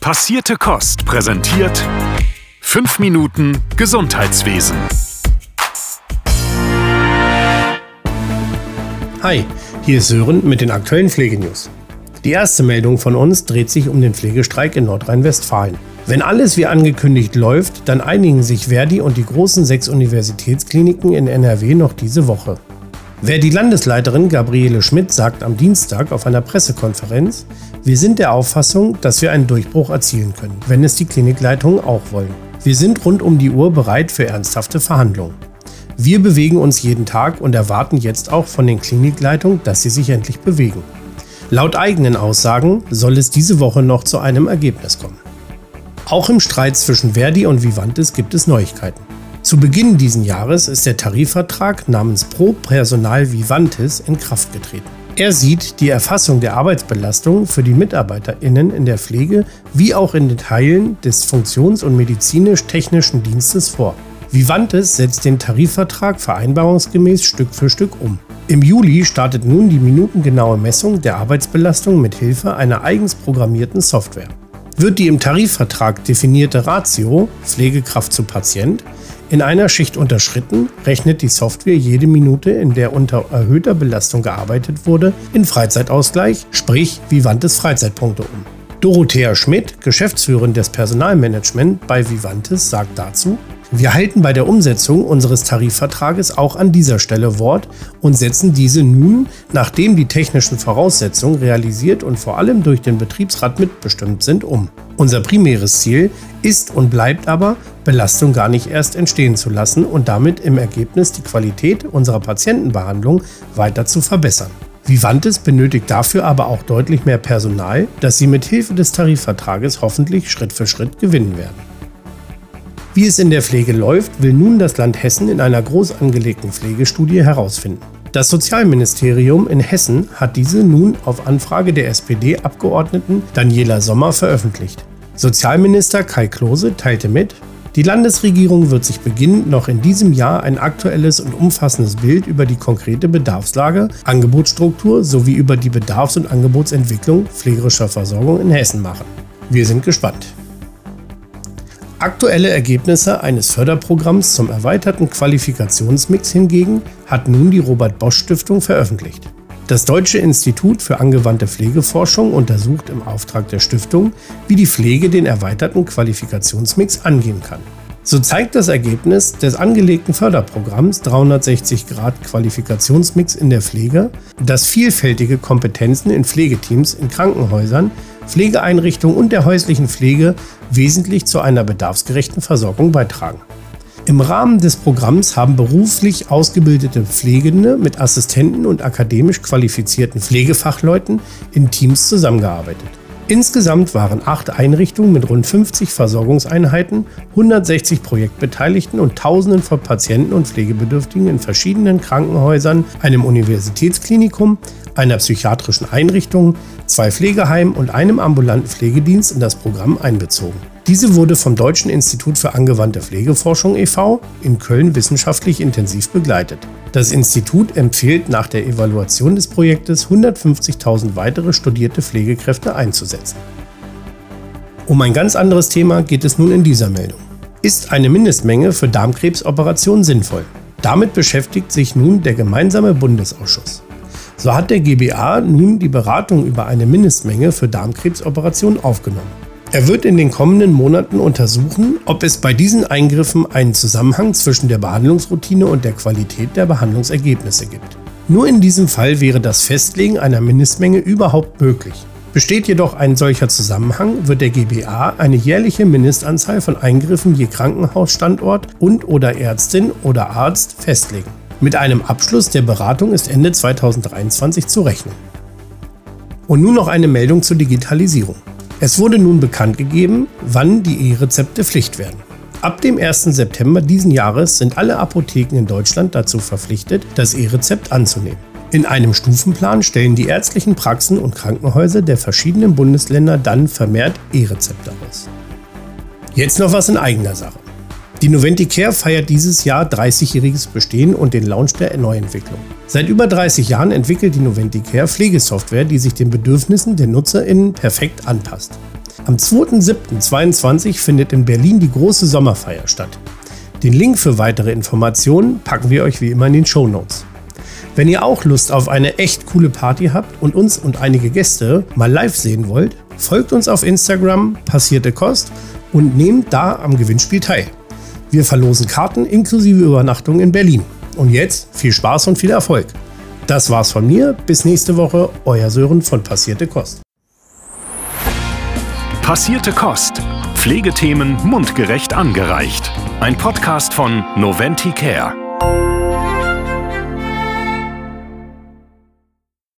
Passierte Kost präsentiert 5 Minuten Gesundheitswesen. Hi, hier ist Sören mit den aktuellen Pflegenews. Die erste Meldung von uns dreht sich um den Pflegestreik in Nordrhein-Westfalen. Wenn alles wie angekündigt läuft, dann einigen sich Verdi und die großen sechs Universitätskliniken in NRW noch diese Woche. Verdi-Landesleiterin Gabriele Schmidt sagt am Dienstag auf einer Pressekonferenz, wir sind der Auffassung, dass wir einen Durchbruch erzielen können, wenn es die Klinikleitungen auch wollen. Wir sind rund um die Uhr bereit für ernsthafte Verhandlungen. Wir bewegen uns jeden Tag und erwarten jetzt auch von den Klinikleitungen, dass sie sich endlich bewegen. Laut eigenen Aussagen soll es diese Woche noch zu einem Ergebnis kommen. Auch im Streit zwischen Verdi und Vivantes gibt es Neuigkeiten. Zu Beginn dieses Jahres ist der Tarifvertrag namens Pro Personal Vivantes in Kraft getreten. Er sieht die Erfassung der Arbeitsbelastung für die MitarbeiterInnen in der Pflege wie auch in den Teilen des Funktions- und medizinisch-technischen Dienstes vor. Vivantes setzt den Tarifvertrag vereinbarungsgemäß Stück für Stück um. Im Juli startet nun die minutengenaue Messung der Arbeitsbelastung mit Hilfe einer eigens programmierten Software. Wird die im Tarifvertrag definierte Ratio Pflegekraft zu Patient in einer Schicht unterschritten, rechnet die Software jede Minute, in der unter erhöhter Belastung gearbeitet wurde, in Freizeitausgleich, sprich Vivantes Freizeitpunkte um. Dorothea Schmidt, Geschäftsführerin des Personalmanagement bei Vivantes, sagt dazu, wir halten bei der Umsetzung unseres Tarifvertrages auch an dieser Stelle Wort und setzen diese nun, nachdem die technischen Voraussetzungen realisiert und vor allem durch den Betriebsrat mitbestimmt sind, um. Unser primäres Ziel ist und bleibt aber, Belastung gar nicht erst entstehen zu lassen und damit im Ergebnis die Qualität unserer Patientenbehandlung weiter zu verbessern. Vivantes benötigt dafür aber auch deutlich mehr Personal, das sie mit Hilfe des Tarifvertrages hoffentlich Schritt für Schritt gewinnen werden. Wie es in der Pflege läuft, will nun das Land Hessen in einer groß angelegten Pflegestudie herausfinden. Das Sozialministerium in Hessen hat diese nun auf Anfrage der SPD-Abgeordneten Daniela Sommer veröffentlicht. Sozialminister Kai Klose teilte mit, die Landesregierung wird sich beginnend noch in diesem Jahr ein aktuelles und umfassendes Bild über die konkrete Bedarfslage, Angebotsstruktur sowie über die Bedarfs- und Angebotsentwicklung pflegerischer Versorgung in Hessen machen. Wir sind gespannt. Aktuelle Ergebnisse eines Förderprogramms zum erweiterten Qualifikationsmix hingegen hat nun die Robert Bosch Stiftung veröffentlicht. Das Deutsche Institut für angewandte Pflegeforschung untersucht im Auftrag der Stiftung, wie die Pflege den erweiterten Qualifikationsmix angehen kann. So zeigt das Ergebnis des angelegten Förderprogramms 360 Grad Qualifikationsmix in der Pflege, dass vielfältige Kompetenzen in Pflegeteams in Krankenhäusern Pflegeeinrichtungen und der häuslichen Pflege wesentlich zu einer bedarfsgerechten Versorgung beitragen. Im Rahmen des Programms haben beruflich ausgebildete Pflegende mit Assistenten und akademisch qualifizierten Pflegefachleuten in Teams zusammengearbeitet. Insgesamt waren acht Einrichtungen mit rund 50 Versorgungseinheiten, 160 Projektbeteiligten und Tausenden von Patienten und Pflegebedürftigen in verschiedenen Krankenhäusern, einem Universitätsklinikum, einer psychiatrischen Einrichtung, zwei Pflegeheimen und einem ambulanten Pflegedienst in das Programm einbezogen. Diese wurde vom Deutschen Institut für angewandte Pflegeforschung e.V. in Köln wissenschaftlich intensiv begleitet. Das Institut empfiehlt nach der Evaluation des Projektes 150.000 weitere studierte Pflegekräfte einzusetzen. Um ein ganz anderes Thema geht es nun in dieser Meldung. Ist eine Mindestmenge für Darmkrebsoperationen sinnvoll? Damit beschäftigt sich nun der gemeinsame Bundesausschuss. So hat der GBA nun die Beratung über eine Mindestmenge für Darmkrebsoperationen aufgenommen. Er wird in den kommenden Monaten untersuchen, ob es bei diesen Eingriffen einen Zusammenhang zwischen der Behandlungsroutine und der Qualität der Behandlungsergebnisse gibt. Nur in diesem Fall wäre das Festlegen einer Mindestmenge überhaupt möglich. Besteht jedoch ein solcher Zusammenhang, wird der GBA eine jährliche Mindestanzahl von Eingriffen je Krankenhausstandort und oder Ärztin oder Arzt festlegen. Mit einem Abschluss der Beratung ist Ende 2023 zu rechnen. Und nun noch eine Meldung zur Digitalisierung. Es wurde nun bekannt gegeben, wann die E-Rezepte Pflicht werden. Ab dem 1. September diesen Jahres sind alle Apotheken in Deutschland dazu verpflichtet, das E-Rezept anzunehmen. In einem Stufenplan stellen die ärztlichen Praxen und Krankenhäuser der verschiedenen Bundesländer dann vermehrt E-Rezepte aus. Jetzt noch was in eigener Sache. Die Noventicare feiert dieses Jahr 30-jähriges Bestehen und den Launch der Neuentwicklung. Seit über 30 Jahren entwickelt die Noventicare Pflegesoftware, die sich den Bedürfnissen der NutzerInnen perfekt anpasst. Am 2.7.22 findet in Berlin die große Sommerfeier statt. Den Link für weitere Informationen packen wir euch wie immer in den Show Notes. Wenn ihr auch Lust auf eine echt coole Party habt und uns und einige Gäste mal live sehen wollt, folgt uns auf Instagram passierte Kost und nehmt da am Gewinnspiel teil. Wir verlosen Karten inklusive Übernachtung in Berlin. Und jetzt viel Spaß und viel Erfolg. Das war's von mir. Bis nächste Woche. Euer Sören von Passierte Kost. Passierte Kost. Pflegethemen mundgerecht angereicht. Ein Podcast von Noventi Care.